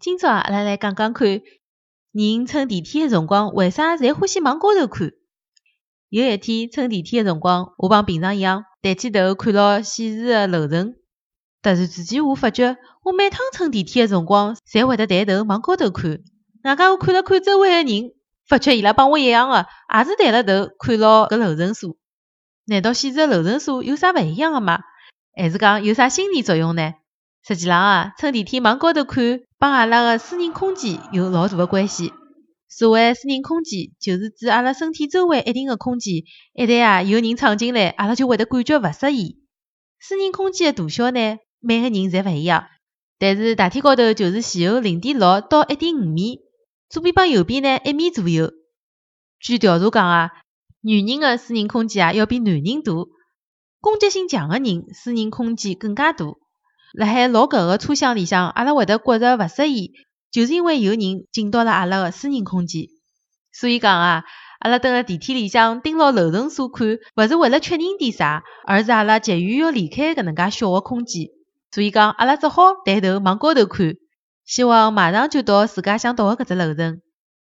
今朝，阿拉来讲讲看，人乘电梯个辰光为啥侪欢喜往高头看？有一天乘电梯个辰光，我帮平常一样，抬起头看牢显示个楼层。突然之间，我发觉我每趟乘电梯个辰光，侪会得抬头往高头看。外加我看了看周围个人，发觉伊拉帮我一样个，也是抬了头看牢搿楼层数。难道显示个楼层数有啥勿一样个吗？还是讲有啥心理作用呢？实际浪啊，乘电梯往高头看，帮阿拉个私人空间有老大个关系。所谓私人空间，就是指阿拉身体周围一定个空间，一旦啊有人闯进来，阿拉就会得感觉勿适意。私人空间个大小呢，每个人侪勿一样，但是大体高头就是前后零点六到一点五米，左边帮右边呢一米左右。据调查讲啊，女人个私人空间啊要比男人大，攻击性强个人私人空间更加大。辣海老搿个车厢里向，阿拉会得觉着勿适意，就是因为有人进到了阿拉个私人空间。所以讲啊，阿拉蹲辣电梯里向盯牢楼层数看，勿是为了确认点啥，而是阿拉急于要离开搿能介小个空间。所以讲，阿拉只好抬头往高头看，希望马上就到自家想到个搿只楼层。